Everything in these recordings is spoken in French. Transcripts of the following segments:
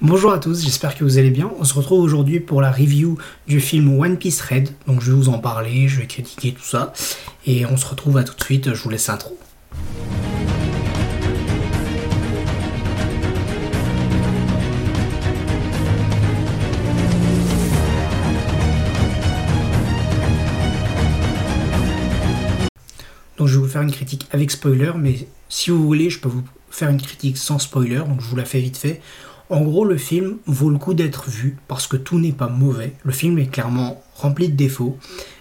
Bonjour à tous, j'espère que vous allez bien. On se retrouve aujourd'hui pour la review du film One Piece Red. Donc je vais vous en parler, je vais critiquer tout ça. Et on se retrouve à tout de suite, je vous laisse intro. Donc je vais vous faire une critique avec spoiler, mais si vous voulez, je peux vous faire une critique sans spoiler, donc je vous la fais vite fait. En gros, le film vaut le coup d'être vu parce que tout n'est pas mauvais. Le film est clairement rempli de défauts,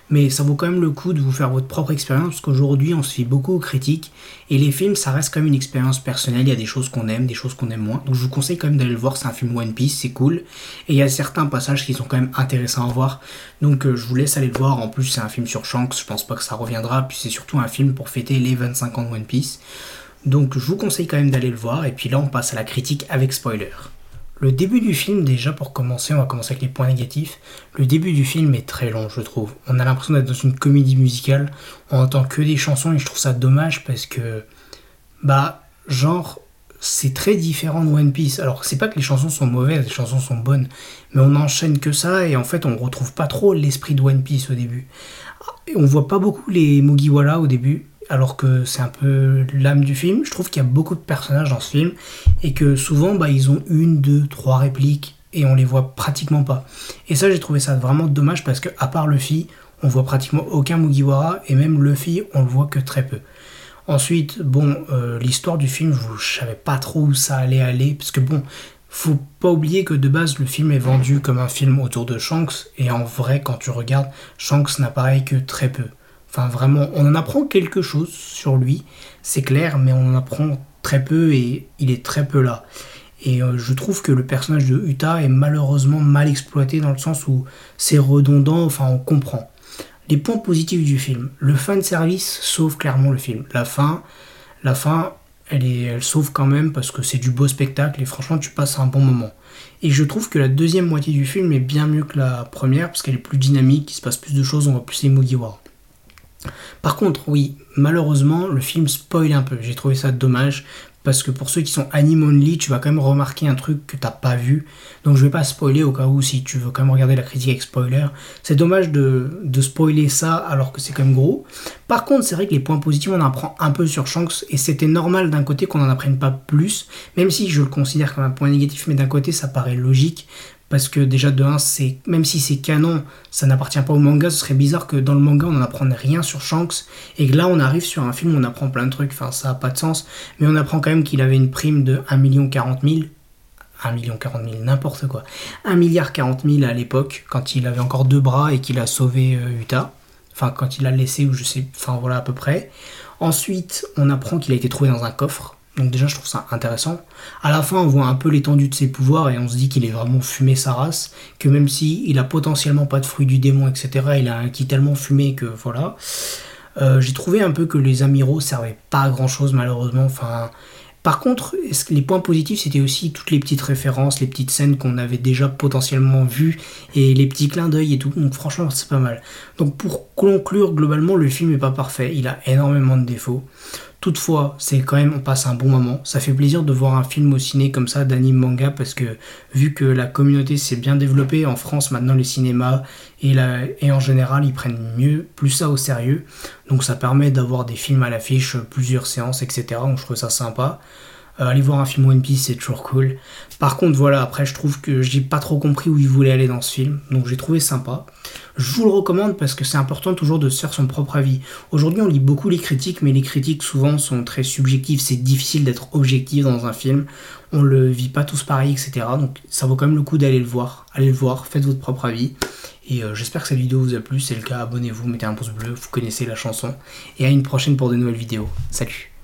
mais ça vaut quand même le coup de vous faire votre propre expérience parce qu'aujourd'hui on se fie beaucoup aux critiques et les films ça reste quand même une expérience personnelle. Il y a des choses qu'on aime, des choses qu'on aime moins. Donc je vous conseille quand même d'aller le voir. C'est un film One Piece, c'est cool et il y a certains passages qui sont quand même intéressants à voir. Donc euh, je vous laisse aller le voir. En plus, c'est un film sur Shanks. Je pense pas que ça reviendra. Puis c'est surtout un film pour fêter les 25 ans de One Piece. Donc je vous conseille quand même d'aller le voir. Et puis là, on passe à la critique avec spoiler. Le début du film, déjà pour commencer, on va commencer avec les points négatifs. Le début du film est très long, je trouve. On a l'impression d'être dans une comédie musicale. On entend que des chansons et je trouve ça dommage parce que, bah, genre, c'est très différent de One Piece. Alors, c'est pas que les chansons sont mauvaises, les chansons sont bonnes, mais on enchaîne que ça et en fait, on retrouve pas trop l'esprit de One Piece au début. On voit pas beaucoup les Mugiwara au début alors que c'est un peu l'âme du film. Je trouve qu'il y a beaucoup de personnages dans ce film et que souvent bah, ils ont une, deux, trois répliques et on les voit pratiquement pas. Et ça j'ai trouvé ça vraiment dommage parce que à part Luffy, on voit pratiquement aucun Mugiwara et même Luffy on le voit que très peu. Ensuite, bon, euh, l'histoire du film, je, savais pas trop où ça allait aller parce que bon, faut pas oublier que de base le film est vendu comme un film autour de Shanks et en vrai quand tu regardes, Shanks n'apparaît que très peu. Enfin, vraiment, on en apprend quelque chose sur lui, c'est clair, mais on en apprend très peu et il est très peu là. Et euh, je trouve que le personnage de Uta est malheureusement mal exploité dans le sens où c'est redondant, enfin on comprend. Les points positifs du film. Le fan service sauve clairement le film. La fin, la fin, elle, est, sauve quand même parce que c'est du beau spectacle et franchement tu passes un bon moment. Et je trouve que la deuxième moitié du film est bien mieux que la première parce qu'elle est plus dynamique, il se passe plus de choses, on voit plus les Mugiwara. Par contre, oui, malheureusement, le film spoil un peu. J'ai trouvé ça dommage parce que pour ceux qui sont anime only, tu vas quand même remarquer un truc que t'as pas vu. Donc je vais pas spoiler au cas où si tu veux quand même regarder la critique avec spoiler. C'est dommage de, de, spoiler ça alors que c'est quand même gros. Par contre, c'est vrai que les points positifs, on en apprend un peu sur Shanks et c'était normal d'un côté qu'on en apprenne pas plus, même si je le considère comme un point négatif, mais d'un côté ça paraît logique parce que déjà de 1, c'est même si c'est canon, ça n'appartient pas au manga, ce serait bizarre que dans le manga on n'en apprenne rien sur Shanks et que là on arrive sur un film où on apprend plein de trucs, enfin ça n'a pas de sens, mais on apprend quand même qu'il avait une prime de 1 million 40 000 1 million 40 000, n'importe quoi. 1 milliard 40 000 à l'époque, quand il avait encore deux bras et qu'il a sauvé euh, Utah. Enfin, quand il l'a laissé, ou je sais, enfin voilà à peu près. Ensuite, on apprend qu'il a été trouvé dans un coffre. Donc déjà, je trouve ça intéressant. À la fin, on voit un peu l'étendue de ses pouvoirs et on se dit qu'il est vraiment fumé sa race, que même si il a potentiellement pas de fruit du démon, etc., il a un qui tellement fumé que voilà. Euh, j'ai trouvé un peu que les amiraux servaient pas à grand chose malheureusement. Par contre, les points positifs, c'était aussi toutes les petites références, les petites scènes qu'on avait déjà potentiellement vues et les petits clins d'œil et tout. Donc franchement, c'est pas mal. Donc pour conclure, globalement, le film est pas parfait. Il a énormément de défauts. Toutefois, c'est quand même, on passe un bon moment. Ça fait plaisir de voir un film au ciné comme ça, d'anime manga, parce que vu que la communauté s'est bien développée en France, maintenant les cinémas et, et en général, ils prennent mieux, plus ça au sérieux. Donc ça permet d'avoir des films à l'affiche, plusieurs séances, etc. Donc je trouve ça sympa. Euh, aller voir un film One Piece, c'est toujours cool. Par contre, voilà, après, je trouve que j'ai pas trop compris où il voulait aller dans ce film, donc j'ai trouvé sympa. Je vous le recommande parce que c'est important toujours de se faire son propre avis. Aujourd'hui, on lit beaucoup les critiques, mais les critiques souvent sont très subjectives. C'est difficile d'être objectif dans un film. On le vit pas tous pareil, etc. Donc, ça vaut quand même le coup d'aller le voir. Allez le voir, faites votre propre avis. Et euh, j'espère que cette vidéo vous a plu. Si c'est le cas, abonnez-vous, mettez un pouce bleu, vous connaissez la chanson. Et à une prochaine pour de nouvelles vidéos. Salut